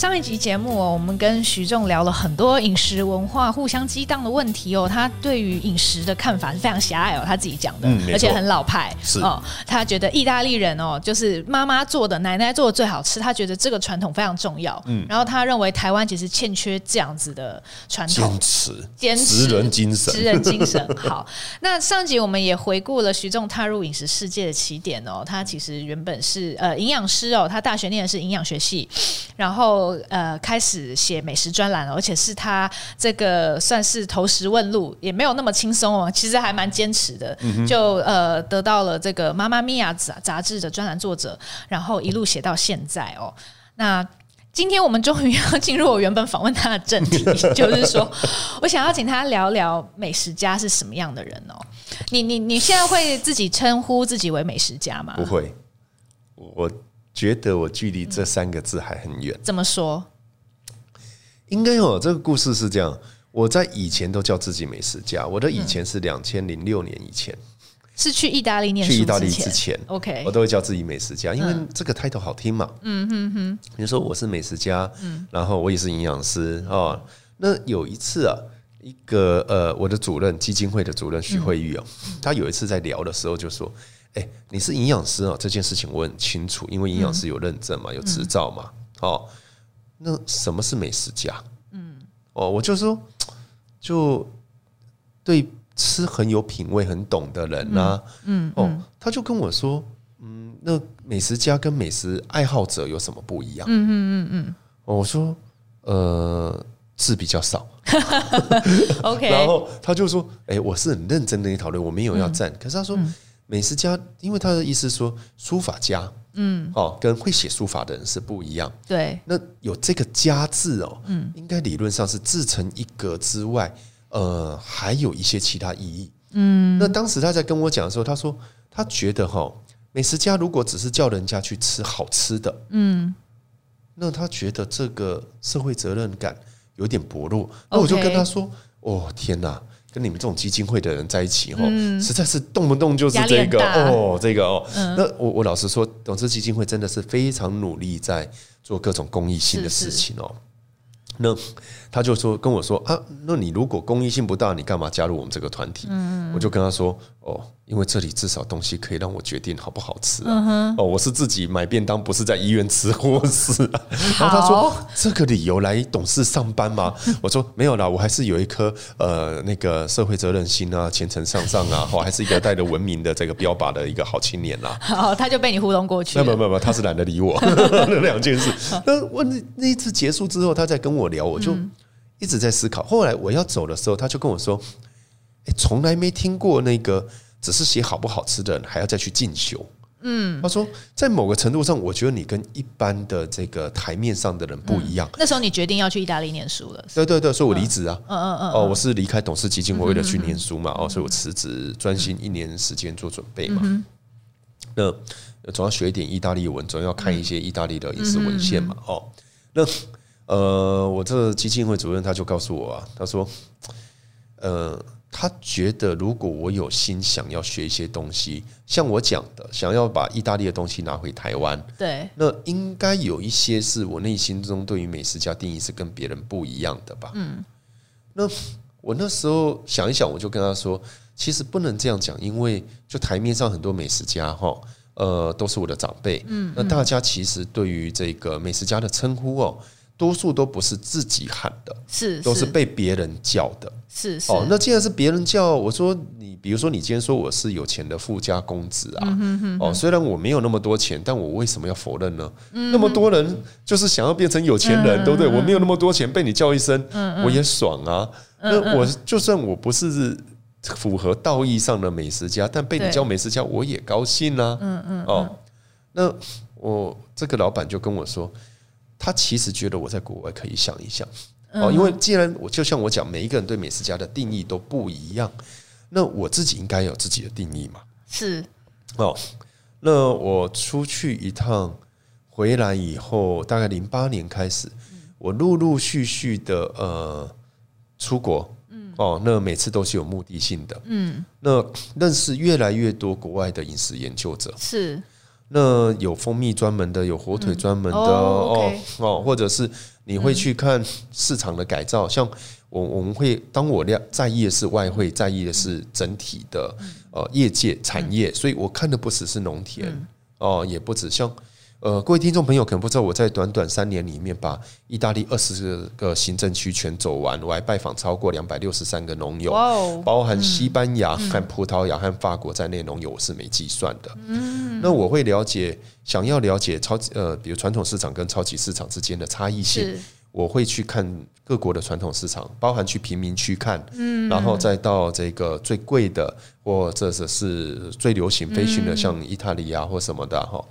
上一集节目哦，我们跟徐仲聊了很多饮食文化互相激荡的问题哦。他对于饮食的看法是非常狭隘哦，他自己讲的，嗯、而且很老派。是哦，他觉得意大利人哦，就是妈妈做的、奶奶做的最好吃。他觉得这个传统非常重要。嗯，然后他认为台湾其实欠缺这样子的传统，坚持、坚持职人精神、职人精神。好，那上集我们也回顾了徐仲踏入饮食世界的起点哦。他其实原本是呃营养师哦，他大学念的是营养学系，然后。呃，开始写美食专栏了，而且是他这个算是投石问路，也没有那么轻松哦。其实还蛮坚持的，嗯、就呃得到了这个《妈妈咪呀》杂杂志的专栏作者，然后一路写到现在哦。那今天我们终于要进入我原本访问他的正题，就是说我想要请他聊聊美食家是什么样的人哦。你你你现在会自己称呼自己为美食家吗？不会，我。觉得我距离这三个字还很远。怎么说？应该哦，这个故事是这样。我在以前都叫自己美食家。我的以前是两千零六年以前，是去意大利念书。去意大利之前，OK，我都会叫自己美食家，因为这个 title 好听嘛。嗯哼哼。比如说我是美食家，嗯然后我也是营养师哦。那有一次啊，一个呃，我的主任基金会的主任徐慧玉哦，他有一次在聊的时候就说。哎，你是营养师哦，这件事情我很清楚，因为营养师有认证嘛，有执照嘛。哦，那什么是美食家？嗯，哦，我就说，就对吃很有品味、很懂的人呐。嗯，哦，他就跟我说，嗯，那美食家跟美食爱好者有什么不一样？嗯嗯嗯嗯。我说，呃，字比较少。OK，然后他就说，哎，我是很认真的讨论，我没有要赞，可是他说。美食家，因为他的意思说，书法家，嗯，哦，跟会写书法的人是不一样。对，那有这个“家”字哦，嗯，应该理论上是自成一格之外，呃，还有一些其他意义。嗯，那当时他在跟我讲的时候，他说他觉得哈，美食家如果只是叫人家去吃好吃的，嗯，那他觉得这个社会责任感有点薄弱。那我就跟他说，哦，天哪！跟你们这种基金会的人在一起，哈，实在是动不动就是这个哦，这个哦。那我我老实说，董事基金会真的是非常努力在做各种公益性的事情哦。那他就说跟我说啊，那你如果公益性不大，你干嘛加入我们这个团体？嗯我就跟他说哦。因为这里至少东西可以让我决定好不好吃啊！哦，我是自己买便当，不是在医院吃或是。然后他说：“这个理由来董事上班吗？” 我说：“没有啦，我还是有一颗呃那个社会责任心啊，虔诚向上啊，我 还是一个带着文明的这个标靶的一个好青年啦。”好，他就被你糊弄过去。没有没有没有，他是懒得理我那 两件事。那我那那一次结束之后，他在跟我聊，我就一直在思考。后来我要走的时候，他就跟我说：“哎，从来没听过那个。”只是写好不好吃的人，还要再去进修。嗯，他说，在某个程度上，我觉得你跟一般的这个台面上的人不一样。那时候你决定要去意大利念书了？对对对，所以我离职啊。嗯嗯嗯。哦，我是离开董事基金会为了去念书嘛。哦，所以我辞职，专心一年时间做准备嘛。那总要学一点意大利文，总要看一些意大利的饮食文献嘛。哦，那呃，我这基金会主任他就告诉我啊，他说，呃。他觉得，如果我有心想要学一些东西，像我讲的，想要把意大利的东西拿回台湾，对，那应该有一些是我内心中对于美食家定义是跟别人不一样的吧？嗯，那我那时候想一想，我就跟他说，其实不能这样讲，因为就台面上很多美食家哈，呃，都是我的长辈，嗯，那大家其实对于这个美食家的称呼哦。多数都不是自己喊的，是都是被别人叫的，是是。哦，那既然是别人叫，我说你，比如说你今天说我是有钱的富家公子啊，哦，虽然我没有那么多钱，但我为什么要否认呢？那么多人就是想要变成有钱人，对不对？我没有那么多钱，被你叫一声，我也爽啊。那我就算我不是符合道义上的美食家，但被你叫美食家，我也高兴啊。嗯嗯。哦，那我这个老板就跟我说。他其实觉得我在国外可以想一想。哦，因为既然我就像我讲，每一个人对美食家的定义都不一样，那我自己应该有自己的定义嘛。是。哦，那我出去一趟回来以后，大概零八年开始，我陆陆续续的呃，出国，嗯，哦，那每次都是有目的性的，嗯，那认识越来越多国外的饮食研究者，是，那有蜂蜜专门的，有火腿专门的，嗯、哦、哦，或者是你会去看市场的改造，嗯、像我我们会，当我量在意的是外汇，在意的是整体的呃业界产业，所以我看的不只是农田，嗯、哦，也不止像。呃，各位听众朋友可能不知道，我在短短三年里面把意大利二十个行政区全走完，我还拜访超过两百六十三个农友，包含西班牙和葡萄牙和法国在内农友，我是没计算的。嗯那我会了解，想要了解超级呃，比如传统市场跟超级市场之间的差异性，我会去看各国的传统市场，包含去贫民区看，嗯然后再到这个最贵的或者是最流行飞行的，像意大利啊或什么的哈。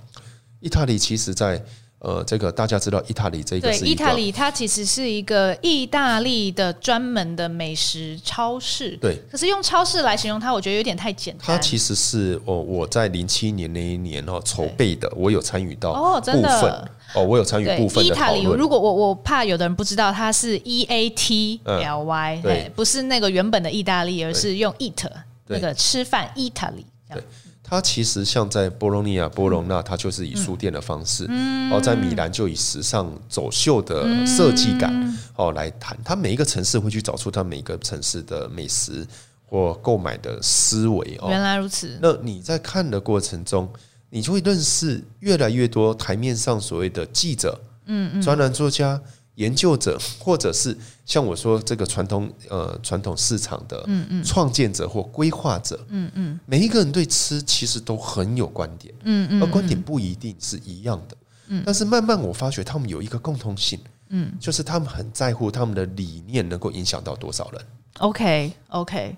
意大利其实在，呃，这个大家知道，意大利这个是意大利，它其实是一个意大利的专门的美食超市。对，可是用超市来形容它，我觉得有点太简单。它其实是哦，我在零七年那一年哦筹备的，我有参与到哦，真的哦，我有参与部分的讨论。意大利，如果我我怕有的人不知道，它是 E A T L Y，对，不是那个原本的意大利，而是用 eat 那个吃饭，Italy 这样。对它其实像在波隆尼亚、波隆纳，它就是以书店的方式；哦，在米兰就以时尚走秀的设计感哦来谈。它每一个城市会去找出它每一个城市的美食或购买的思维哦。原来如此。那你在看的过程中，你就会认识越来越多台面上所谓的记者、嗯嗯，专栏作家。研究者，或者是像我说这个传统呃传统市场的创建者或规划者，嗯嗯，每一个人对吃其实都很有观点，嗯嗯，而观点不一定是一样的，嗯，但是慢慢我发觉他们有一个共通性，嗯，就是他们很在乎他们的理念能够影响到多少人。OK OK，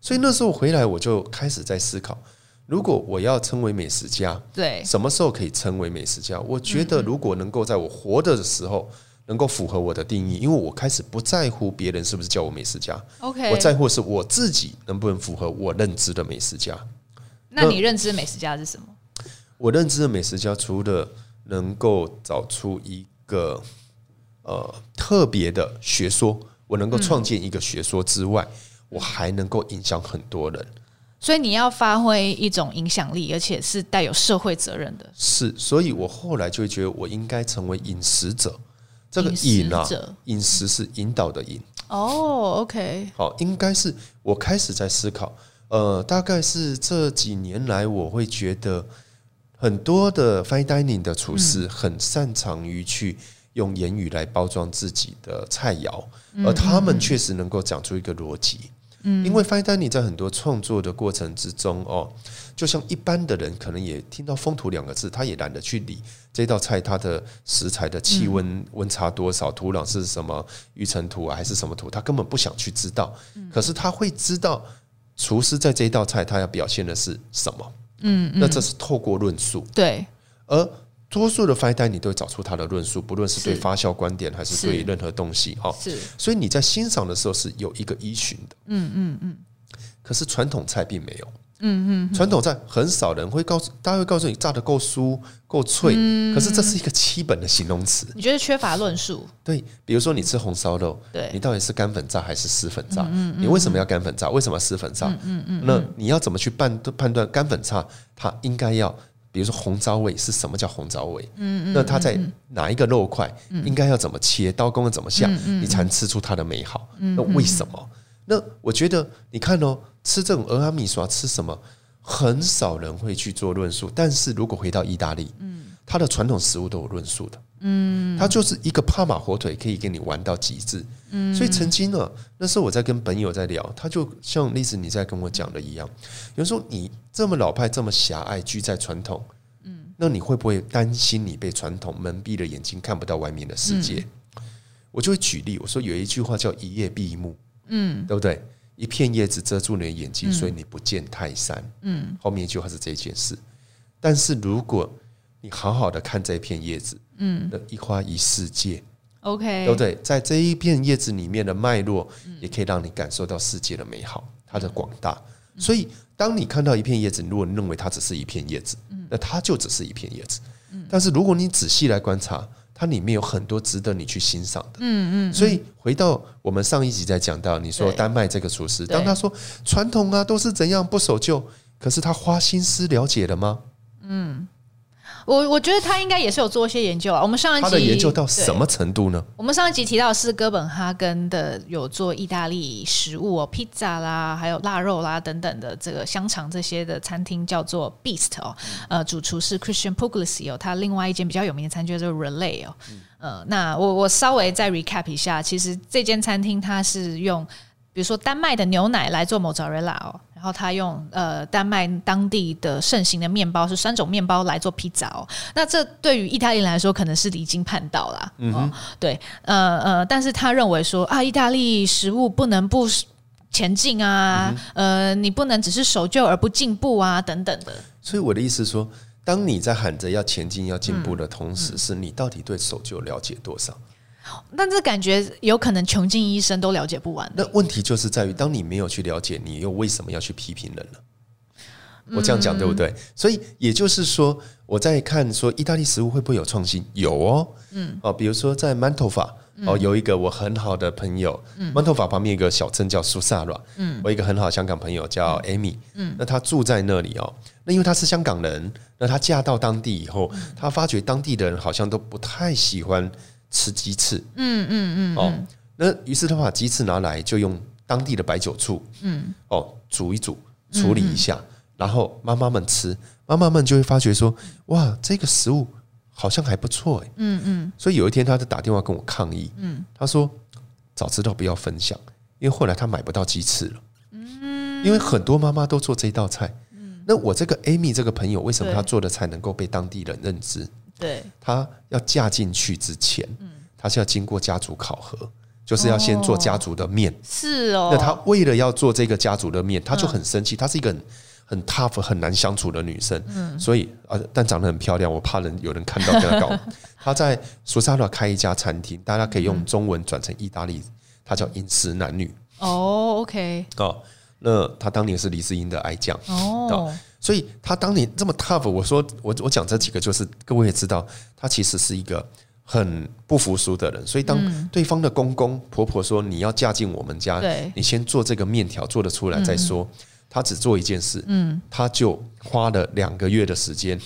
所以那时候回来我就开始在思考，如果我要成为美食家，对，什么时候可以成为美食家？我觉得如果能够在我活着的时候。能够符合我的定义，因为我开始不在乎别人是不是叫我美食家，OK，我在乎的是我自己能不能符合我认知的美食家。那你认知的美食家是什么？我认知的美食家，除了能够找出一个呃特别的学说，我能够创建一个学说之外，嗯，我还能够影响很多人。所以你要发挥一种影响力，而且是带有社会责任的。是，所以我后来就会觉得，我应该成为饮食者。这个引啊，饮食是引导的引。哦，OK，好，应该是我开始在思考。呃，大概是这几年来，我会觉得很多的 fine dining 的厨师很擅长于去用言语来包装自己的菜肴，而他们确实能够讲出一个逻辑。嗯，因为 fine dining 在很多创作的过程之中哦，就像一般的人可能也听到“风土”两个字，他也懒得去理这道菜它的食材的气温温差多少，土壤是什么育成土啊，还是什么土，他根本不想去知道。可是他会知道厨师在这一道菜他要表现的是什么。嗯，那这是透过论述。对，而。多数的 fine dining 你都会找出他的论述，不论是对发酵观点还是对任何东西哈。是，所以你在欣赏的时候是有一个依循的。嗯嗯嗯。可是传统菜并没有。嗯嗯。传统菜很少人会告诉大家会告诉你炸得够酥够脆，可是这是一个基本的形容词。你觉得缺乏论述？对，比如说你吃红烧肉，对，你到底是干粉炸还是湿粉炸？嗯你为什么要干粉炸？为什么要湿粉炸？嗯嗯。那你要怎么去判判断干粉炸它应该要？比如说红糟味是什么叫红糟味？嗯，那它在哪一个肉块应该要怎么切，刀工要怎么下，你才能吃出它的美好？那为什么？那我觉得你看哦，吃这种俄阿米刷吃什么，很少人会去做论述。但是如果回到意大利，嗯，它的传统食物都有论述的。嗯，他就是一个帕玛火腿，可以给你玩到极致。嗯，所以曾经呢，那时候我在跟朋友在聊，他就像例子你在跟我讲的一样，有时候你这么老派，这么狭隘，居在传统，嗯，那你会不会担心你被传统蒙蔽了眼睛，看不到外面的世界？嗯，我就会举例，我说有一句话叫一叶闭目，嗯，对不对？一片叶子遮住你的眼睛，所以你不见泰山。嗯，后面一句话是这件事，但是如果你好好的看这一片叶子，嗯，那一花一世界，OK，对不对？在这一片叶子里面的脉络，也可以让你感受到世界的美好，它的广大。所以，当你看到一片叶子，如果你认为它只是一片叶子，那它就只是一片叶子。但是，如果你仔细来观察，它里面有很多值得你去欣赏的。嗯嗯。所以回到我们上一集在讲到，你说丹麦这个厨师，当他说传统啊都是怎样不守旧，可是他花心思了解了吗？嗯。我我觉得他应该也是有做一些研究啊。我们上一集他的研究到什么程度呢？我们上一集提到是哥本哈根的有做意大利食物哦，披萨啦，还有腊肉啦等等的这个香肠这些的餐厅叫做 Beast 哦，呃，主厨是 Christian Puglisi 哦，他另外一间比较有名的餐厅叫做 Relais 哦，呃，那我我稍微再 recap 一下，其实这间餐厅它是用比如说丹麦的牛奶来做 Mozzarella 哦。然后他用呃丹麦当地的盛行的面包是三种面包来做披萨哦，那这对于意大利人来说可能是离经叛道啦。嗯对，呃呃，但是他认为说啊，意大利食物不能不前进啊，嗯、呃，你不能只是守旧而不进步啊，等等的。所以我的意思是说，当你在喊着要前进、要进步的同时，嗯、是你到底对守旧了解多少？但这感觉有可能穷尽一生都了解不完。那问题就是在于，当你没有去了解，你又为什么要去批评人呢？我这样讲对不对？所以也就是说，我在看说意大利食物会不会有创新？有哦，嗯哦，比如说在曼托法哦，有一个我很好的朋友，曼托法旁边一个小镇叫苏萨拉，嗯，我一个很好的香港朋友叫 Amy，嗯，那她住在那里哦，那因为她是香港人，那她嫁到当地以后，她发觉当地的人好像都不太喜欢。吃鸡翅，嗯嗯嗯，哦，那于是他把鸡翅拿来，就用当地的白酒醋，嗯，哦，煮一煮，处理一下，然后妈妈们吃，妈妈们就会发觉说，哇，这个食物好像还不错，哎，嗯嗯，所以有一天他就打电话跟我抗议，嗯，他说早知道不要分享，因为后来他买不到鸡翅了，嗯，因为很多妈妈都做这道菜，嗯，那我这个 Amy 这个朋友，为什么他做的菜能够被当地人认知？对，他要嫁进去之前，嗯，他是要经过家族考核，就是要先做家族的面。是哦，那他为了要做这个家族的面，他就很生气。她是一个很很 tough、很难相处的女生，嗯，所以啊，但长得很漂亮，我怕人有人看到跟她搞。她在苏萨拉开一家餐厅，大家可以用中文转成意大利，她叫饮食男女。哦，OK，哦，那她当年是李世英的爱将。哦。所以他当你这么 tough，我说我我讲这几个，就是各位也知道，他其实是一个很不服输的人。所以当对方的公公婆婆说你要嫁进我们家，你先做这个面条做得出来再说。他只做一件事，他就花了两个月的时间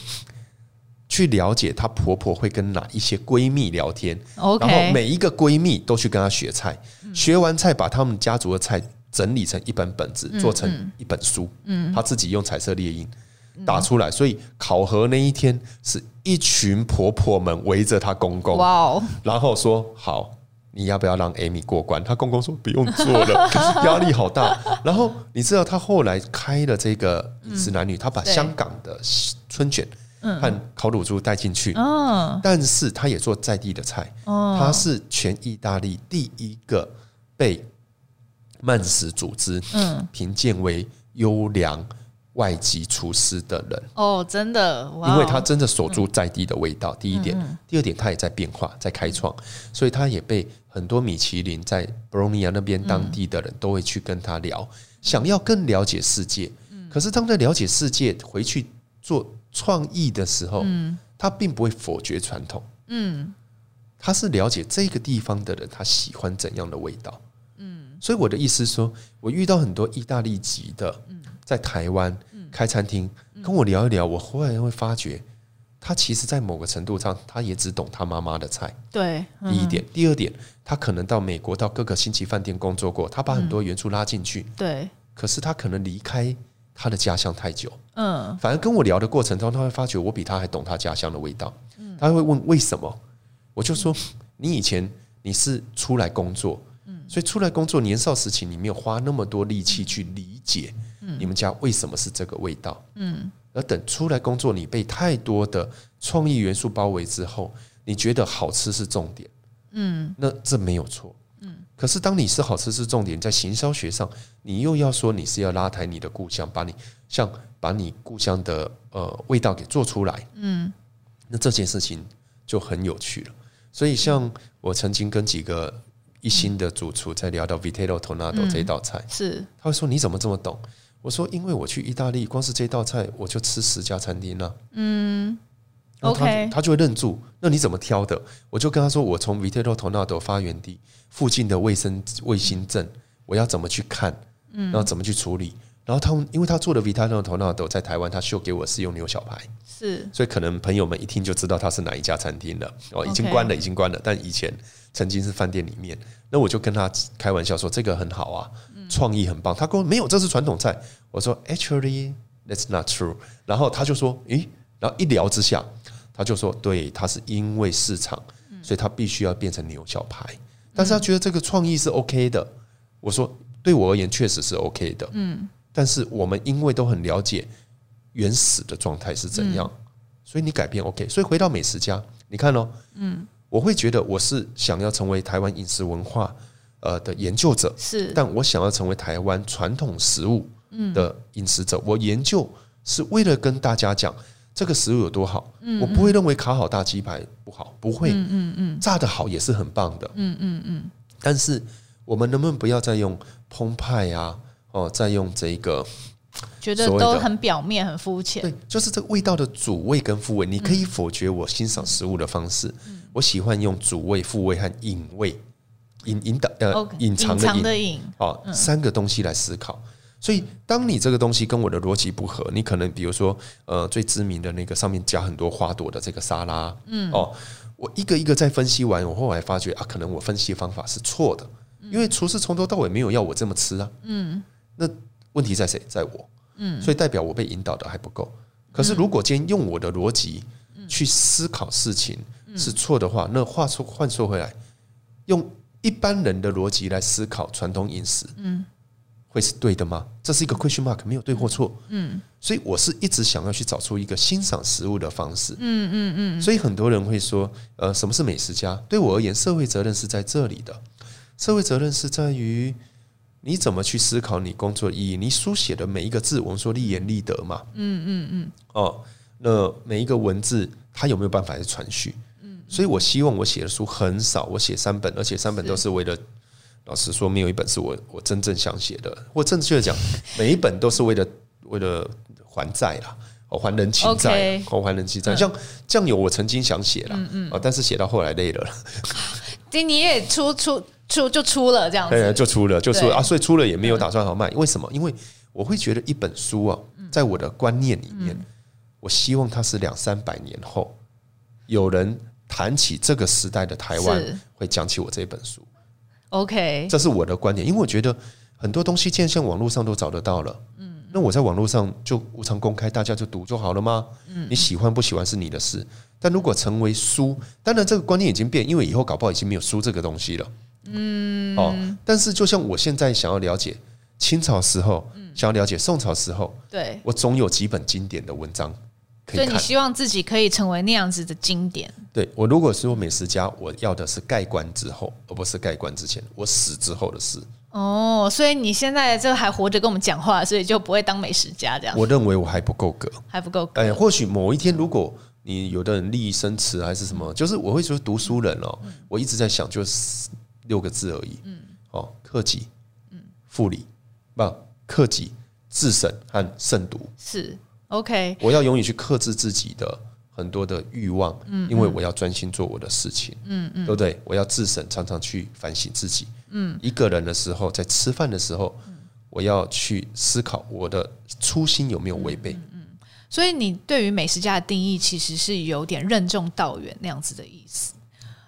去了解她婆婆会跟哪一些闺蜜聊天，然后每一个闺蜜都去跟她学菜，学完菜把他们家族的菜。整理成一本本子，做成一本书。嗯，他自己用彩色列印打出来，所以考核那一天是一群婆婆们围着他公公。哇哦！然后说好，你要不要让 Amy 过关？他公公说不用做了，压力好大。然后你知道他后来开了这个饮食男女，他把香港的春卷和烤乳猪带进去。嗯，但是他也做在地的菜。哦，他是全意大利第一个被。慢食组织评鉴为优良外籍厨师的人哦，真的，因为他真的守住在地的味道。第一点，第二点，他也在变化，在开创，所以他也被很多米其林在博洛尼亚那边当地的人都会去跟他聊，想要更了解世界。可是当在了解世界回去做创意的时候，嗯他并不会否决传统。嗯，他是了解这个地方的人，他喜欢怎样的味道。所以我的意思是说，我遇到很多意大利籍的，在台湾开餐厅，跟我聊一聊，我忽然会发觉，他其实，在某个程度上，他也只懂他妈妈的菜。对，第一点，第二点，他可能到美国到各个星级饭店工作过，他把很多元素拉进去。对，可是他可能离开他的家乡太久。嗯，反而跟我聊的过程中，他会发觉我比他还懂他家乡的味道。他会问为什么？我就说，你以前你是出来工作。所以出来工作，年少时期你没有花那么多力气去理解，你们家为什么是这个味道，嗯，而等出来工作，你被太多的创意元素包围之后，你觉得好吃是重点，嗯，那这没有错，嗯，可是当你是好吃是重点，在行销学上，你又要说你是要拉抬你的故乡，把你像把你故乡的呃味道给做出来，嗯，那这件事情就很有趣了。所以像我曾经跟几个。一心的主厨在聊到 Vitello Tonato 这一道菜，是他会说，你怎么这么懂？我说因为我去意大利，光是这道菜我就吃十家餐厅了。嗯，然后他 OK 他就会愣住。那你怎么挑的？我就跟他说，我从 Viterbo Tornado 发源地附近的卫生卫星镇，我要怎么去看？嗯然后怎么去处理？然后他们因为他做的 Viterbo Tornado 在台湾，他秀给我是用牛小排，是，所以可能朋友们一听就知道他是哪一家餐厅了。哦，已经关了，已经关了。但以前曾经是饭店里面，那我就跟他开玩笑说这个很好啊，创意很棒。他跟我没有，这是传统菜。我说 Actually that's not true。然后他就说，诶，然后一聊之下，他就说，对，他是因为市场，所以他必须要变成牛小排。但是他觉得这个创意是 OK 的。我说，对我而言确实是 OK 的。嗯，但是我们因为都很了解原始的状态是怎样，所以你改变 OK。所以回到美食家，你看哦，嗯，我会觉得我是想要成为台湾饮食文化呃的研究者，是，但我想要成为台湾传统食物的饮食者。我研究是为了跟大家讲这个食物有多好。我不会认为烤好大鸡排不好，不会，嗯嗯，炸得好也是很棒的，嗯嗯嗯。但是我们能不能不要再用澎湃啊？哦，再用这个。觉得都很表面、很肤浅。对，就是这个味道的主味跟副味，你可以否决我欣赏食物的方式。我喜欢用主味、副位和隐味，隐隐的呃隐藏的隐，哦，三个东西来思考。所以，当你这个东西跟我的逻辑不合，你可能比如说呃最知名的那个上面加很多花朵的这个沙拉，嗯，哦，我一个一个在分析完，我后来发觉啊，可能我分析的方法是错的，因为厨师从头到尾没有要我这么吃啊，嗯，那。问题在谁？在我。嗯，所以代表我被引导的还不够。可是如果今天用我的逻辑去思考事情是错的话，那话说换说回来，用一般人的逻辑来思考传统饮食，嗯，会是对的吗？这是一个 question mark，没有对或错。嗯，所以我是一直想要去找出一个欣赏食物的方式。嗯嗯嗯。所以很多人会说，呃，什么是美食家？对我而言，社会责任是在这里的。社会责任是在于。你怎么去思考你工作意义？你书写的每一个字，我们说立言立德嘛。嗯嗯嗯。哦，那每一个文字，它有没有办法去传续？嗯。所以我希望我写的书很少，我写三本，而且三本都是为了，老实说，没有一本是我我真正想写的。或正确的讲，每一本都是为了为了还债啦，哦，还人情债，哦，还人情债。像酱油，我曾经想写啦，嗯嗯，但是写到后来累了。今你也出出。出就出了这样子，对，就出了，就出了啊！所以出了也没有打算好卖，为什么？因为我会觉得一本书啊，在我的观念里面，我希望它是两三百年后有人谈起这个时代的台湾，会讲起我这本书。OK，这是我的观点，因为我觉得很多东西现在像网络上都找得到了，嗯，那我在网络上就无偿公开，大家就读就好了吗？嗯，你喜欢不喜欢是你的事，但如果成为书，当然这个观念已经变，因为以后搞不好已经没有书这个东西了。嗯，哦，但是就像我现在想要了解清朝时候，想要了解宋朝时候，对，我总有几本经典的文章可以看。所以你希望自己可以成为那样子的经典？对，我如果是美食家，我要的是盖棺之后，而不是盖棺之前，我死之后的事。哦，所以你现在这还活着跟我们讲话，所以就不会当美食家这样？我认为我还不够格，还不够格。哎，或许某一天，如果你有的人利益生辞还是什么，就是我会说读书人哦，我一直在想就是。六个字而已，嗯，哦，克己，嗯，复礼，不，克己、自省和慎独，是 OK。我要永远去克制自己的很多的欲望，嗯，因为我要专心做我的事情，嗯嗯，对不对？我要自省，常常去反省自己，嗯，一个人的时候，在吃饭的时候，我要去思考我的初心有没有违背，嗯，所以你对于美食家的定义，其实是有点任重道远那样子的意思。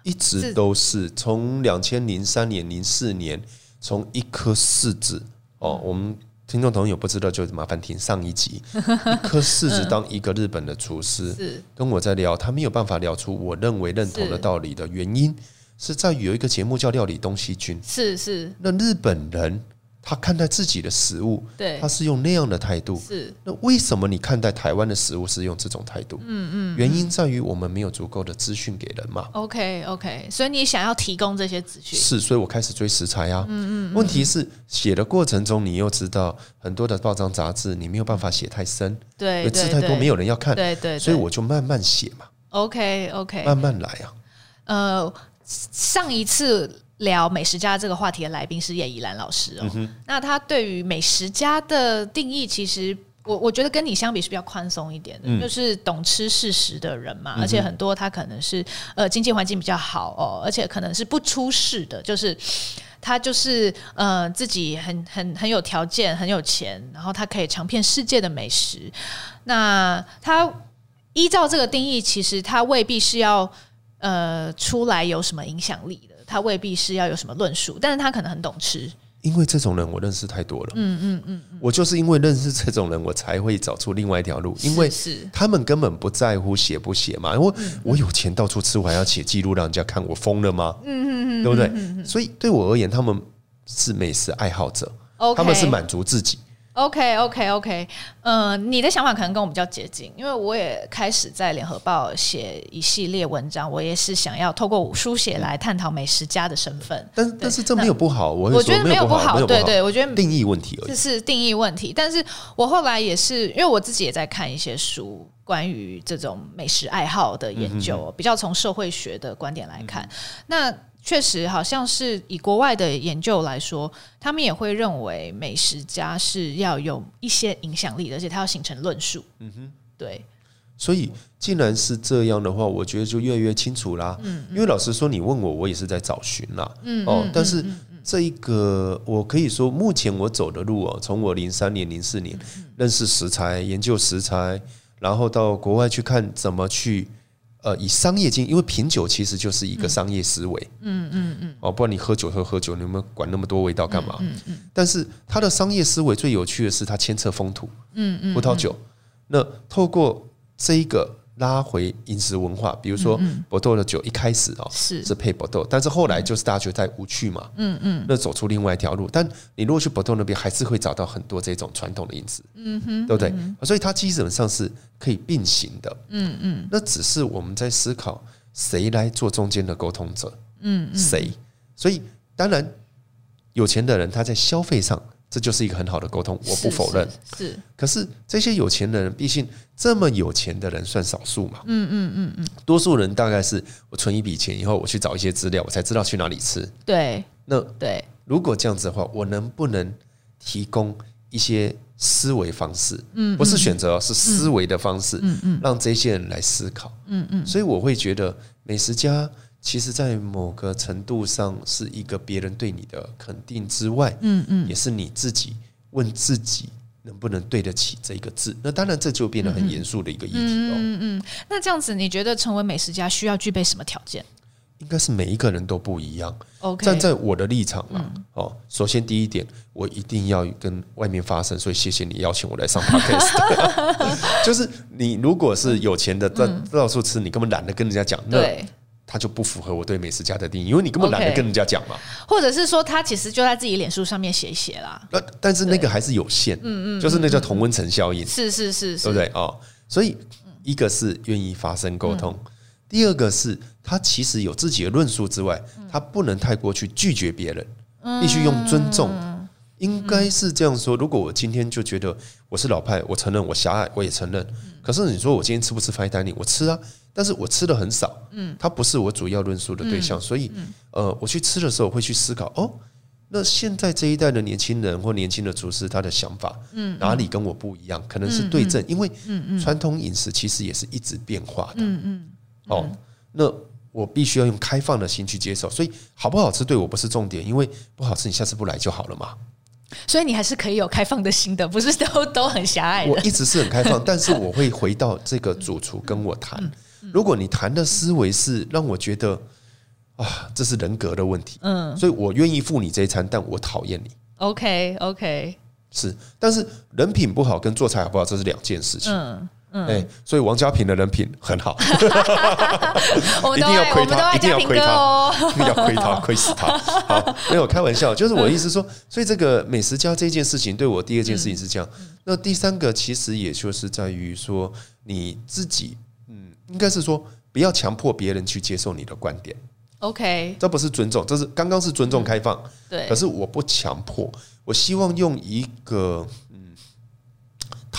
一直都是从两千零三年、零四年，从一颗柿子哦，我们听众朋友不知道就麻烦听上一集，一颗柿子当一个日本的厨师跟我在聊，他没有办法聊出我认为认同的道理的原因，是在于有一个节目叫《料理东西君》，是是，那日本人。他看待自己的食物，对，他是用那样的态度。是，那为什么你看待台湾的食物是用这种态度？嗯嗯，原因在于我们没有足够的资讯给人嘛。OK OK，所以你想要提供这些资讯，是，所以我开始追食材啊。嗯嗯，问题是写的过程中，你又知道很多的报章杂志，你没有办法写太深，对，字太多没有人要看，对对，所以我就慢慢写嘛。OK OK，慢慢来啊。呃，上一次。聊美食家这个话题的来宾是叶怡兰老师哦，嗯、那他对于美食家的定义，其实我我觉得跟你相比是比较宽松一点的，嗯、就是懂吃事实的人嘛，嗯、而且很多他可能是呃经济环境比较好哦，而且可能是不出事的，就是他就是呃自己很很很有条件，很有钱，然后他可以尝遍世界的美食。那他依照这个定义，其实他未必是要呃出来有什么影响力的，他未必是要有什么论述，但是他可能很懂吃。因为这种人我认识太多了，嗯嗯嗯，我就是因为认识这种人，我才会找出另外一条路。因为他们根本不在乎写不写嘛，因为我有钱到处吃，我还要写记录让人家看，我疯了吗？嗯嗯嗯，对不对？所以对我而言，他们是美食爱好者，他们是满足自己。OK，OK，OK，嗯，你的想法可能跟我比较接近，因为我也开始在联合报写一系列文章，我也是想要透过书写来探讨美食家的身份。但对但是这没有不好，我我觉得没有不好，对对，我觉得定义问题而已，这是定义问题。但是我后来也是，因为我自己也在看一些书，关于这种美食爱好的研究，嗯、比较从社会学的观点来看，嗯、那。确实，好像是以国外的研究来说，他们也会认为美食家是要有一些影响力的，而且他要形成论述。嗯哼，对。所以，既然是这样的话，我觉得就越来越清楚啦。嗯，因为老实说，你问我，我也是在找寻啦。嗯，哦，但是这一个，我可以说，目前我走的路哦，从我零三年、零四年认识食材、研究食材，然后到国外去看怎么去。呃，以商业经，因为品酒其实就是一个商业思维，嗯嗯嗯，哦，不然你喝酒喝喝酒，你有没有管那么多味道干嘛？嗯嗯。但是它的商业思维最有趣的是，它牵扯风土，嗯嗯，葡萄酒。那透过这一个。拉回饮食文化，比如说波多的酒一开始哦是是配波多，但是后来就是大家觉得太无趣嘛，嗯嗯，那走出另外一条路。但你如果去波多那边，还是会找到很多这种传统的饮食，嗯哼，对不对？所以它基本上是可以并行的，嗯嗯。那只是我们在思考谁来做中间的沟通者，嗯嗯，谁？所以当然有钱的人他在消费上。这就是一个很好的沟通，我不否认。是，是，是，可是这些有钱的人，毕竟这么有钱的人算少数嘛。嗯嗯嗯嗯，多数人大概是我存一笔钱以后，我去找一些资料，我才知道去哪里吃。对，那对，如果这样子的话，我能不能提供一些思维方式？嗯，不是选择，是思维的方式。嗯嗯，让这些人来思考。嗯嗯，所以我会觉得美食家。其实，在某个程度上，是一个别人对你的肯定之外，嗯嗯，也是你自己问自己能不能对得起这个字。那当然，这就变得很严肃的一个议题哦。嗯嗯，那这样子，你觉得成为美食家需要具备什么条件？应该是每一个人都不一样。OK，站在我的立场啊，哦，首先第一点，我一定要跟外面发声，所以谢谢你邀请我来上 Podcast。就是你如果是有钱的，在到处吃，你根本懒得跟人家讲。对。他就不符合我对美食家的定义，因为你根本懒得跟人家讲嘛。或者是说，他其实就在自己脸书上面写一写啦。那但是那个还是有限，嗯嗯，就是那叫同温层效应，是是是，对不对哦？所以一个是愿意发生沟通，嗯、第二个是他其实有自己的论述之外，他不能太过去拒绝别人，必须用尊重。应该是这样说。如果我今天就觉得我是老派，我承认我狭隘，我也承认。可是你说我今天吃不吃 fine dining？我吃啊，但是我吃的很少。嗯，它不是我主要论述的对象。所以，呃，我去吃的时候会去思考哦，那现在这一代的年轻人或年轻的厨师，他的想法，嗯，哪里跟我不一样？可能是对症，因为传统饮食其实也是一直变化的。嗯嗯。哦，那我必须要用开放的心去接受。所以，好不好吃对我不是重点，因为不好吃，你下次不来就好了嘛。所以你还是可以有开放的心的，不是 都都很狭隘的。我一直是很开放，但是我会回到这个主厨跟我谈。如果你谈的思维是让我觉得啊，这是人格的问题，嗯，所以我愿意付你这一餐，但我讨厌你。OK OK，是，但是人品不好跟做菜好不好，这是两件事情。嗯。哎、欸，所以王家平的人品很好，一定要亏他，一定要亏他，一定要亏他，亏死他。好，没有开玩笑，就是我的意思说，所以这个美食家这件事情，对我第二件事情是这样。那第三个其实也就是在于说，你自己，嗯，应该是说不要强迫别人去接受你的观点。OK，这不是尊重，这是刚刚是尊重开放，对。可是我不强迫，我希望用一个。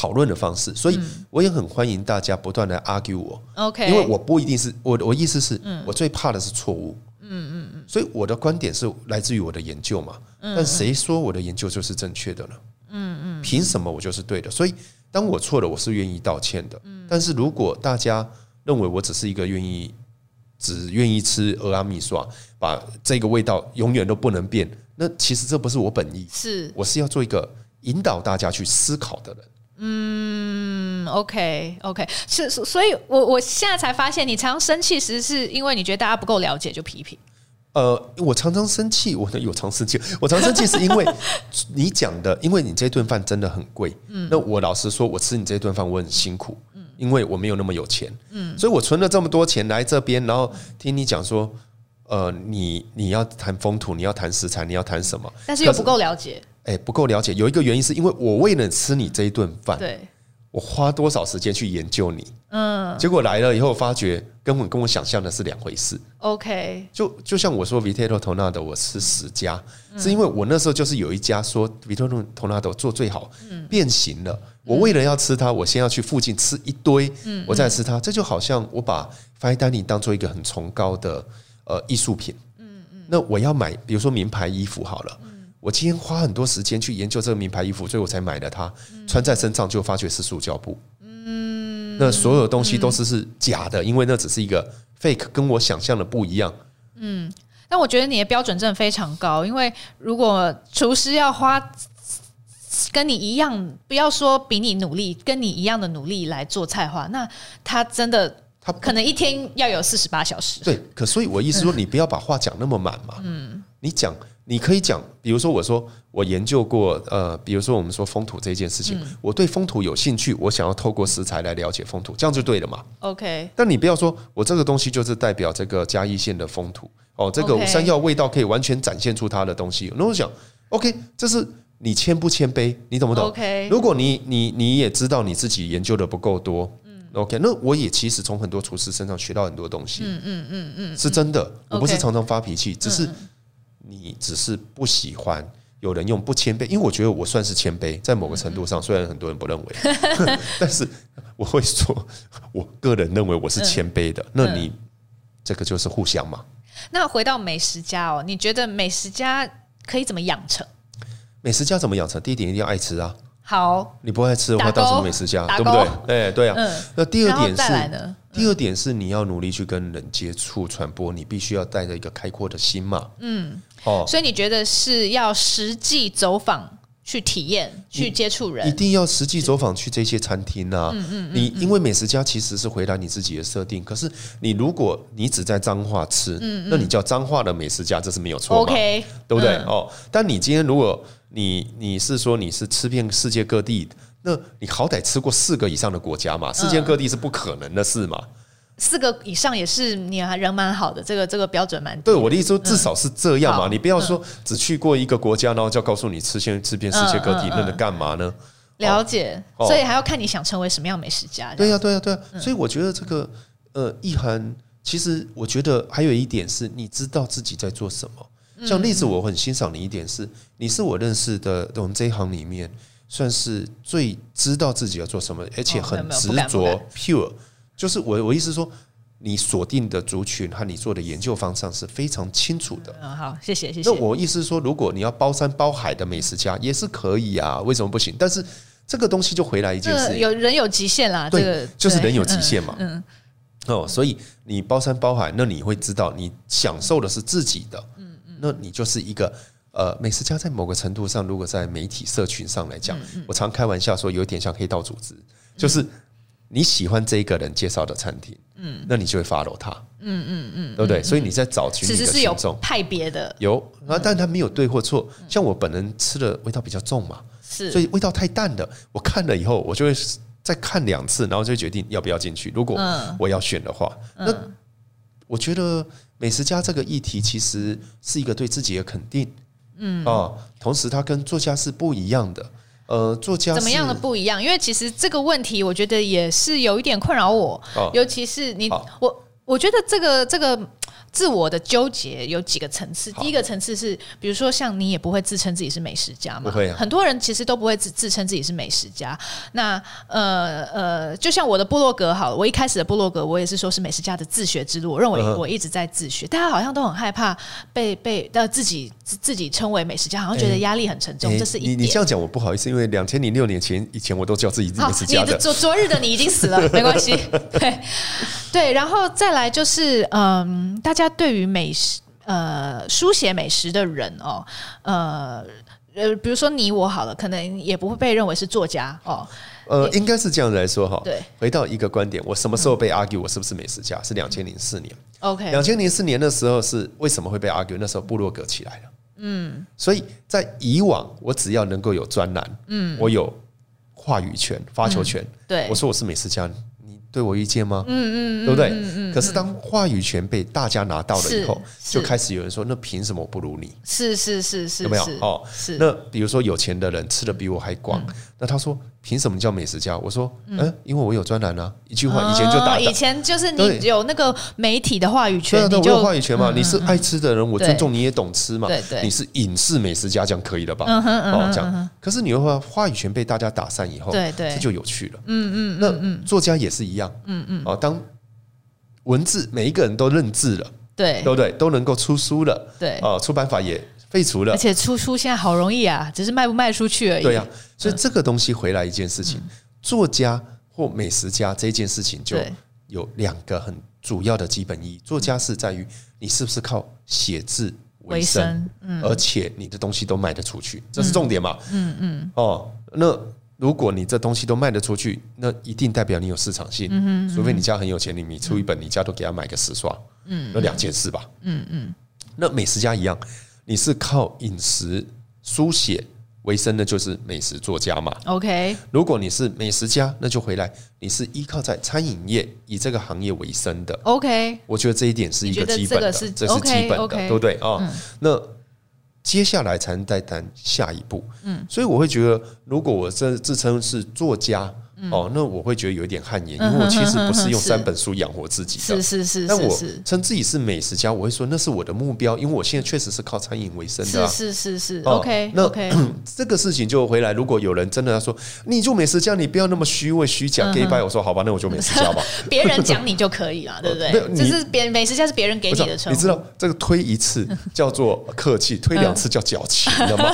讨论的方式，所以我也很欢迎大家不断来 argue 我，OK，因为我不一定是我，我意思是我最怕的是错误，嗯嗯嗯，所以我的观点是来自于我的研究嘛，但谁说我的研究就是正确的呢？嗯嗯，凭什么我就是对的？所以当我错了，我是愿意道歉的。嗯，但是如果大家认为我只是一个愿意只愿意吃蚵仔面线，把这个味道永远都不能变，那其实这不是我本意。是，我是要做一个引导大家去思考的人。嗯，OK OK，是，所以我我现在才发现，你常常生气，其实是因为你觉得大家不够了解，就批评。呃，我常常生气，我有常生气，我常生气是因为你讲的，因为你这顿饭真的很贵。嗯，那我老实说，我吃你这顿饭我很辛苦。嗯，因为我没有那么有钱。嗯，所以我存了这么多钱来这边，然后听你讲说，呃，你你要谈风土，你要谈食材，你要谈什么？但是又不够了解。哎，不够了解，有一个原因是因为我为了吃你这一顿饭，对，我花多少时间去研究你，嗯，结果来了以后发觉根本跟我想象的是两回事。OK，就就像我说 Vitello Tonado 我吃十家，是因为我那时候就是有一家说 Vitello Tonado 做最好，变形了。我为了要吃它，我先要去附近吃一堆，嗯我再吃它。这就好像我把 Fine Dining 当做一个很崇高的呃艺术品，嗯嗯，那我要买，比如说名牌衣服好了。我今天花很多时间去研究这个名牌衣服，所以我才买了它。穿在身上就发觉是塑胶布。嗯，那所有东西都是是假的，因为那只是一个 fake，跟我想象的不一样。嗯，但我觉得你的标准真的非常高，因为如果厨师要花跟你一样，不要说比你努力，跟你一样的努力来做菜的话，那他真的他可能一天要有四十八小时。对，可所以我意思说，你不要把话讲那么满嘛。嗯，你讲。你可以讲，比如说我说我研究过，呃，比如说我们说风土这件事情，嗯、我对风土有兴趣，我想要透过食材来了解风土，这样就对了嘛。OK，但你不要说我这个东西就是代表这个嘉义县的风土哦，这个山药味道可以完全展现出它的东西。那我想，OK，这是你谦不谦卑，你懂不懂？OK，如果你你你也知道你自己研究的不够多，嗯，OK，那我也其实从很多厨师身上学到很多东西，嗯嗯嗯嗯，是真的，我不是常常发脾气，只是。你只是不喜欢有人用不谦卑，因为我觉得我算是谦卑，在某个程度上，虽然很多人不认为，但是我会说，我个人认为我是谦卑的。那你这个就是互相嘛。那回到美食家哦，你觉得美食家可以怎么养成？美食家怎么养成？第一点一定要爱吃啊。好，你不爱吃的话，当什么美食家？对不对？哎，对啊。那第二点是。第二点是你要努力去跟人接触传播，你必须要带着一个开阔的心嘛。嗯，哦，所以你觉得是要实际走访去体验、去接触人，一定要实际走访去这些餐厅啊。嗯嗯，你因为美食家其实是回答你自己的设定，可是你如果你只在彰化吃，那你叫彰化的美食家，这是没有错嘛？OK，对不对？哦，但你今天如果你你是说你是吃遍世界各地。那你好歹吃过四个以上的国家嘛？世界各地是不可能的事嘛？四个以上也是你还人蛮好的，这个这个标准蛮。对，我的意思说，至少是这样嘛。你不要说只去过一个国家，然后就告诉你吃遍吃遍世界各地，那能干嘛呢？了解，所以还要看你想成为什么样美食家。对呀，对呀，对呀。所以我觉得这个呃，意涵其实我觉得还有一点是，你知道自己在做什么。像例子，我很欣赏你一点是，你是我认识的我们这一行里面。算是最知道自己要做什么，而且很执着 pure。就是我我意思说，你锁定的族群和你做的研究方向是非常清楚的。嗯，好，谢谢谢谢。那我意思是说，如果你要包山包海的美食家也是可以啊，为什么不行？但是这个东西就回来一件事，有人有极限啦。对，就是人有极限嘛。嗯。哦，所以你包山包海，那你会知道你享受的是自己的。那你就是一个。呃，美食家在某个程度上，如果在媒体社群上来讲，我常开玩笑说，有一点像黑道组织，就是你喜欢这一个人介绍的餐厅，嗯，那你就会 follow 他，嗯嗯嗯，对不对？所以你在找寻你的群众，派别的有啊，但他没有对或错。像我本人吃的味道比较重嘛，是，所以味道太淡的，我看了以后，我就会再看两次，然后就决定要不要进去。如果我要选的话，那我觉得美食家这个议题其实是一个对自己的肯定。嗯啊，同时他跟作家是不一样的。呃，作家怎么样的不一样？因为其实这个问题，我觉得也是有一点困扰我。哦、尤其是你，哦、我我觉得这个这个自我的纠结有几个层次。第一个层次是，比如说像你也不会自称自己是美食家嘛。很多人其实都不会自自称自己是美食家。那呃呃，就像我的部落格好了，我一开始的部落格我也是说是美食家的自学之路，我认为我一直在自学，大家好像都很害怕被被呃自己自自己称为美食家，好像觉得压力很沉重。欸、这是一点。你你这样讲我不好意思，因为两千零六年前以前我都叫自己是美食家的。的昨昨日的你已经死了，没关系。对对，然后再来就是嗯，大家对于美食呃书写美食的人哦，呃呃，比如说你我好了，可能也不会被认为是作家哦。呃，应该是这样来说哈。对，回到一个观点，我什么时候被 argue 我是不是美食家？是两千零四年。OK，两千零四年的时候是为什么会被 argue？那时候部落格起来了。嗯，所以在以往，我只要能够有专栏，嗯，我有话语权、发球权，对，我说我是美食家。对我意见吗？嗯嗯，对不对？嗯嗯可是当话语权被大家拿到了以后，就开始有人说：“那凭什么我不如你？”是是是是，有没有？哦，是。那比如说有钱的人吃的比我还广，那他说：“凭什么叫美食家？”我说：“嗯，因为我有专栏啊。”一句话，以前就打。以前就是你有那个媒体的话语权，对，我有话语权嘛。你是爱吃的人，我尊重你也懂吃嘛。对对，你是影视美食家，这样可以了吧？哦，这样。可是你的话话语权被大家打散以后，对对，这就有趣了。嗯嗯，那作家也是一样。嗯嗯，哦，当文字每一个人都认字了，对，对不对？都能够出书了，对，哦，出版法也废除了，而且出书现在好容易啊，只是卖不卖出去而已。对呀，所以这个东西回来一件事情，作家或美食家这件事情就有两个很主要的基本意义。作家是在于你是不是靠写字为生，嗯，而且你的东西都卖得出去，这是重点嘛？嗯嗯，哦，那。如果你这东西都卖得出去，那一定代表你有市场性。嗯哼，除非你家很有钱，你你出一本，你家都给他买个十刷。嗯，那两件事吧。嗯嗯，那美食家一样，你是靠饮食书写为生的，就是美食作家嘛。OK，如果你是美食家，那就回来，你是依靠在餐饮业以这个行业为生的。OK，我觉得这一点是一个基本的，这是基本的，对不对啊？那。接下来才能再谈下一步，嗯，所以我会觉得，如果我这自称是作家。哦，那我会觉得有一点汗颜，因为我其实不是用三本书养活自己的，是是是。但我称自己是美食家，我会说那是我的目标，因为我现在确实是靠餐饮为生的，是是是是。OK，那 这个事情就回来，如果有人真的要说你做美食家，你不要那么虚伪虚假，，gay 拜我说好吧，那我就美食家吧。别人讲你就可以了，对不对？就是别美食家是别人给你的称呼。你知道这个推一次叫做客气，推两次叫矫情，你知道吗？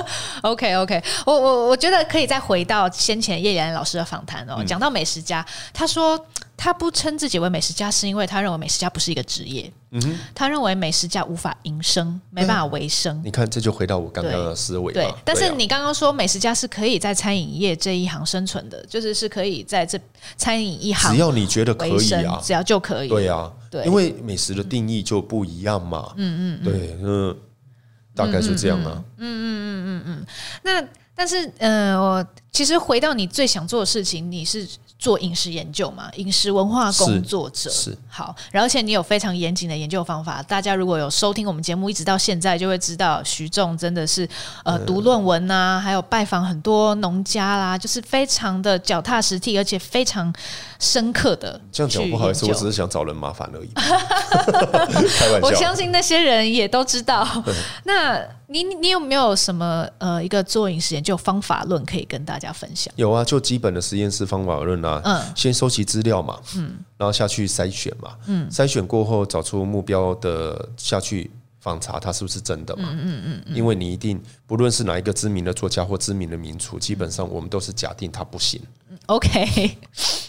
OK OK，我我我觉得可以再回到先前叶岩老师的访谈哦，讲到美食家，他说他不称自己为美食家，是因为他认为美食家不是一个职业。嗯哼，他认为美食家无法营生，没办法维生。你看，这就回到我刚刚的思维。对，但是你刚刚说美食家是可以在餐饮业这一行生存的，就是是可以在这餐饮一行，只要你觉得可以啊，只要就可以。对啊，对，因为美食的定义就不一样嘛。嗯嗯，对，嗯，大概就这样啊。嗯嗯嗯嗯嗯，那。但是，呃，我其实回到你最想做的事情，你是做饮食研究嘛？饮食文化工作者是，是好，而且你有非常严谨的研究方法。大家如果有收听我们节目一直到现在，就会知道徐仲真的是呃读论文啊，还有拜访很多农家啦，就是非常的脚踏实地，而且非常深刻的。这样讲不好意思，我只是想找人麻烦而已。开玩笑，我相信那些人也都知道。那。你你有没有什么呃一个做饮食研究方法论可以跟大家分享？有啊，就基本的实验室方法论啊，嗯，先收集资料嘛，嗯，然后下去筛选嘛，嗯，筛选过后找出目标的下去访查它是不是真的嘛，嗯嗯嗯，嗯，因为你一定不论是哪一个知名的作家或知名的名厨，基本上我们都是假定它不行，OK，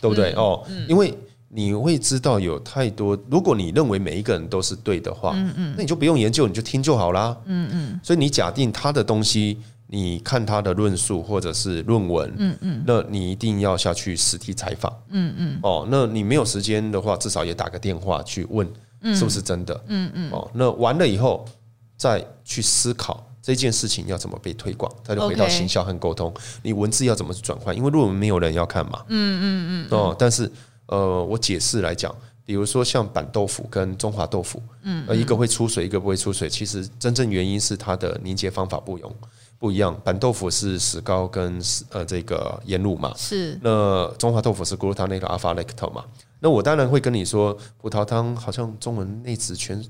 对不对？嗯、哦，因为。你会知道有太多，如果你认为每一个人都是对的话，嗯嗯，那你就不用研究，你就听就好啦。嗯嗯。所以你假定他的东西，你看他的论述或者是论文，嗯嗯，那你一定要下去实地采访，嗯嗯。哦，那你没有时间的话，至少也打个电话去问，是不是真的？嗯嗯。哦，那完了以后再去思考这件事情要怎么被推广，他就回到行销和沟通。你文字要怎么去转换？因为论文没有人要看嘛。嗯嗯嗯。哦，但是。呃，我解释来讲，比如说像板豆腐跟中华豆腐，嗯，呃，一个会出水，一个不会出水。其实真正原因是它的凝结方法不用不一样。板豆腐是石膏跟呃这个盐乳嘛，是。那中华豆腐是 glutamate 和 alpha lacto 嘛，那我当然会跟你说，葡萄汤好像中文内词全。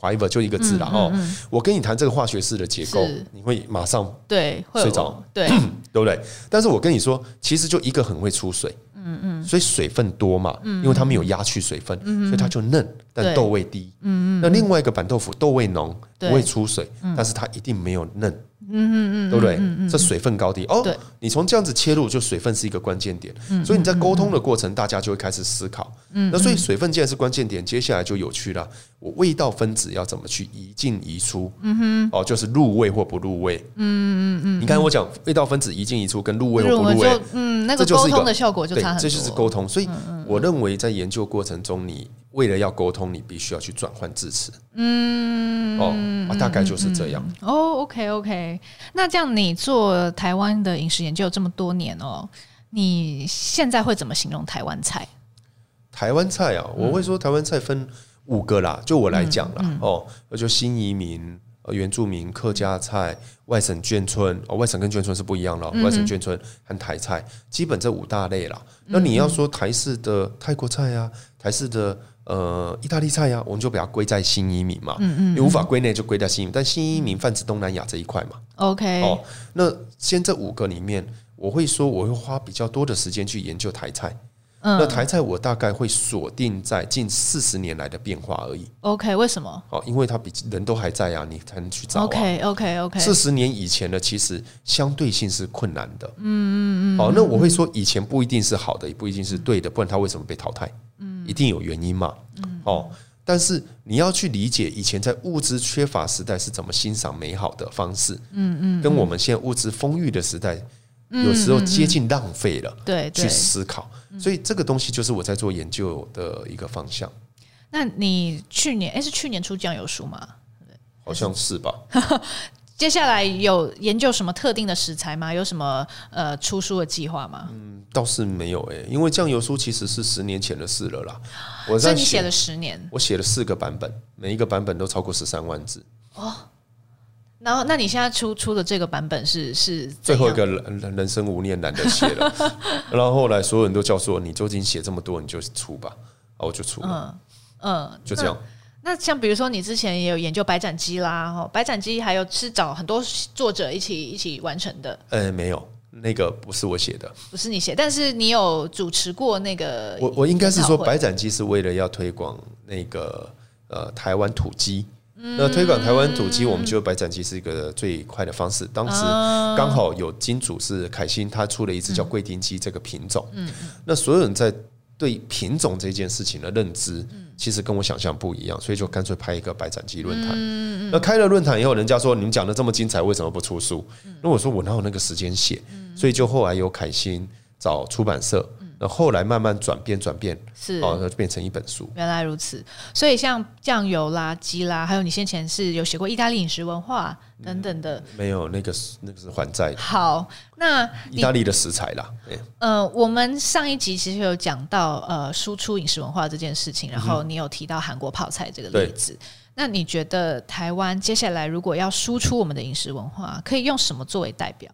Fiber 就一个字了哦，我跟你谈这个化学式的结构，你会马上对睡着，对 对不对？但是我跟你说，其实就一个很会出水，嗯嗯，所以水分多嘛，因为它没有压去水分，所以它就嫩，但豆味低，嗯嗯。那另外一个板豆腐豆味浓，不会出水，但是它一定没有嫩。嗯嗯嗯，对不对？这水分高低哦，你从这样子切入，就水分是一个关键点。所以你在沟通的过程，大家就会开始思考。嗯，那所以水分既然是关键点，接下来就有趣了。我味道分子要怎么去移进移出？嗯哼，哦，就是入味或不入味。嗯嗯嗯，你看我讲味道分子移进移出跟入味或不入味，嗯，那个沟通的效果就差很多。这就是沟通。所以我认为在研究过程中，你为了要沟通，你必须要去转换字词。嗯，哦，大概就是这样。哦，OK OK。那这样你做台湾的饮食研究这么多年哦，你现在会怎么形容台湾菜？台湾菜啊，我会说台湾菜分。五个啦，就我来讲啦，嗯嗯、哦，就新移民、原住民、客家菜、外省眷村，哦，外省跟眷村是不一样的，嗯、外省眷村和台菜，基本这五大类啦。那你要说台式的泰国菜、啊，台式的呃意大利菜呀、啊，我们就把它归在新移民嘛，嗯嗯，你无法归类就归在新移民，但新移民泛指东南亚这一块嘛，OK，哦，那先这五个里面，我会说我会花比较多的时间去研究台菜。嗯那台菜我大概会锁定在近四十年来的变化而已。OK，为什么？哦，因为它比人都还在啊，你才能去找。OK，OK，OK。四十年以前的其实相对性是困难的。嗯嗯嗯。好，那我会说以前不一定是好的，也不一定是对的，不然它为什么被淘汰？嗯，一定有原因嘛。嗯。哦，但是你要去理解以前在物质缺乏时代是怎么欣赏美好的方式。嗯嗯。跟我们现在物质丰裕的时代。有时候接近浪费了，对，去思考，所以这个东西就是我在做研究的一个方向。那你去年哎，是去年出酱油书吗？好像是吧。接下来有研究什么特定的食材吗？有什么呃出书的计划吗？嗯，倒是没有哎，因为酱油书其实是十年前的事了啦。我在你写了十年，我写了四个版本，每一个版本都超过十三万字。哦。然后，那你现在出出的这个版本是是最后一个人人生无念，懒得写了。然后后来所有人都叫说：“你究竟写这么多，你就出吧。”然后我就出了。嗯嗯，就这样。那，那像比如说，你之前也有研究白斩鸡啦，哈，白斩鸡还有是找很多作者一起一起完成的。呃，没有，那个不是我写的，不是你写，但是你有主持过那个。我我应该是说，白斩鸡是为了要推广那个呃台湾土鸡。那推广台湾土鸡，我们觉得白斩鸡是一个最快的方式。当时刚好有金主是凯欣，他出了一只叫贵丁鸡这个品种。嗯那所有人在对品种这件事情的认知，其实跟我想象不一样，所以就干脆拍一个白斩鸡论坛。那开了论坛以后，人家说你们讲的这么精彩，为什么不出书？那我说我哪有那个时间写？所以就后来有凯欣找出版社。那后来慢慢转变转变，是哦，就变成一本书。原来如此，所以像酱油啦、鸡啦，还有你先前是有写过意大利饮食文化等等的。没有，那个是那个是还债。好，那意大利的食材啦。呃，我们上一集其实有讲到呃输出饮食文化这件事情，然后你有提到韩国泡菜这个例子。对那你觉得台湾接下来如果要输出我们的饮食文化，可以用什么作为代表？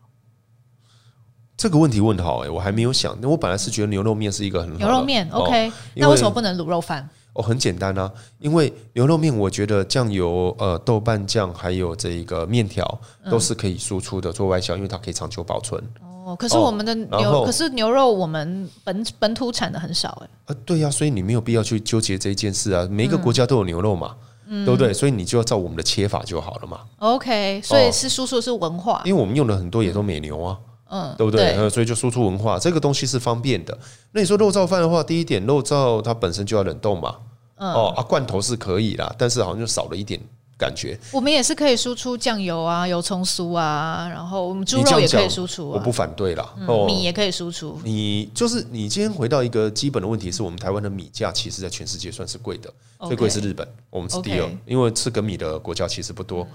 这个问题问得好哎，我还没有想。那我本来是觉得牛肉面是一个很好牛肉面，OK。那为什么不能卤肉饭？哦，很简单啊，因为牛肉面，我觉得酱油、呃豆瓣酱还有这个面条都是可以输出的，做外销，因为它可以长久保存。哦，可是我们的牛，可是牛肉我们本本土产的很少哎。啊，对呀，所以你没有必要去纠结这一件事啊。每一个国家都有牛肉嘛，对不对？所以你就要照我们的切法就好了嘛。OK，所以是输出是文化，因为我们用的很多也都美牛啊。嗯，对不对？对，所以就输出文化这个东西是方便的。那你说肉燥饭的话，第一点，肉燥它本身就要冷冻嘛。嗯、哦啊，罐头是可以啦，但是好像就少了一点感觉。我们也是可以输出酱油啊、油葱酥啊，然后我们猪肉也可以输出、啊。我不反对啦，嗯哦、米也可以输出。你就是你今天回到一个基本的问题，是我们台湾的米价其实在全世界算是贵的.最贵是日本，我们是第二.因为吃梗米的国家其实不多。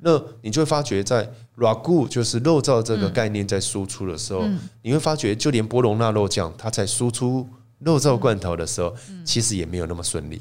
那你就会发觉，在 ragu 就是肉燥这个概念在输出的时候，你会发觉，就连波隆纳肉酱，它在输出肉燥罐头的时候，其实也没有那么顺利。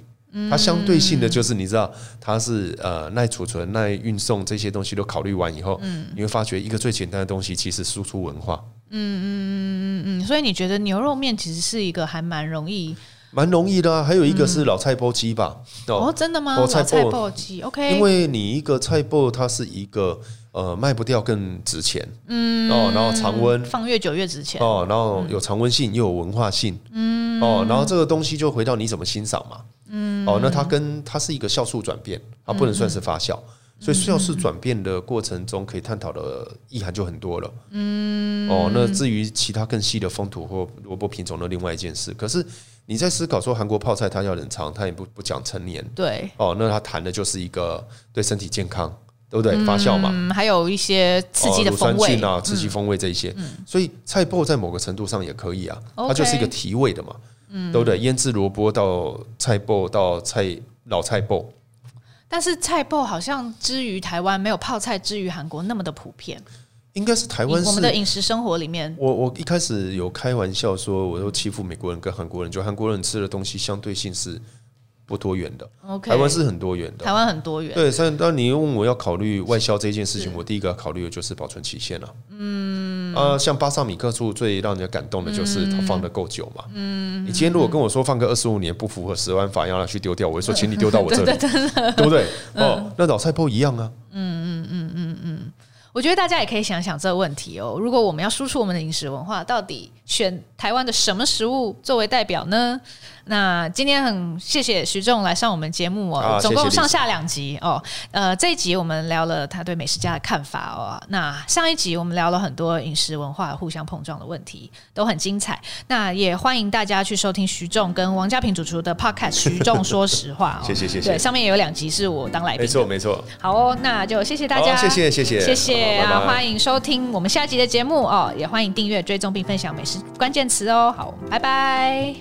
它相对性的就是，你知道，它是呃耐储存、耐运送这些东西都考虑完以后，嗯你会发觉一个最简单的东西，其实输出文化。嗯嗯嗯嗯嗯，所以你觉得牛肉面其实是一个还蛮容易。蛮容易的啊。还有一个是老菜脯鸡吧？哦，真的吗？老菜脯鸡，OK。因为你一个菜脯，它是一个呃卖不掉更值钱，嗯哦，然后常温放越久越值钱哦，然后有常温性又有文化性，嗯哦，然后这个东西就回到你怎么欣赏嘛，嗯哦，那它跟它是一个酵素转变，它不能算是发酵。所以酵素转变的过程中，可以探讨的意涵就很多了。嗯，哦，那至于其他更细的风土或萝卜品种的另外一件事。可是你在思考说，韩国泡菜它要冷藏，它也不不讲陈年。对。哦，那它谈的就是一个对身体健康，对不对？发酵嘛。嗯，还有一些刺激的风味。乳酸菌啊，刺激风味这一些。嗯。所以菜脯在某个程度上也可以啊，它就是一个提味的嘛。嗯。对不对？腌制萝卜到菜脯到菜老菜脯。但是菜脯好像之于台湾没有泡菜之于韩国那么的普遍，应该是台湾我们的饮食生活里面。我我一开始有开玩笑说，我都欺负美国人跟韩国人，就韩国人吃的东西相对性是不多元的。OK，台湾是很多元的，台湾很多元。对，所以当你问我要考虑外销这件事情，我第一个要考虑的就是保存期限了。嗯，啊，像巴萨米克醋最让人家感动的就是它放的够久嘛。嗯，你今天如果跟我说放个二十五年不符合十万法要拿去丢掉，我会说 请你丢到我这里，对不对？哦，那老菜脯一样啊。嗯嗯嗯嗯嗯，我觉得大家也可以想想这个问题哦。如果我们要输出我们的饮食文化，到底选台湾的什么食物作为代表呢？那今天很谢谢徐仲来上我们节目哦，总共上下两集哦。呃，这一集我们聊了他对美食家的看法哦。那上一集我们聊了很多饮食文化互相碰撞的问题，都很精彩。那也欢迎大家去收听徐仲跟王家平主厨的 Podcast 《徐仲说实话》哦。谢谢谢谢。对，上面也有两集是我当来宾。没错没错。好哦，那就谢谢大家，谢谢谢谢谢谢啊！欢迎收听我们下集的节目哦，也欢迎订阅、追踪并分享美食关键词哦。好拜拜。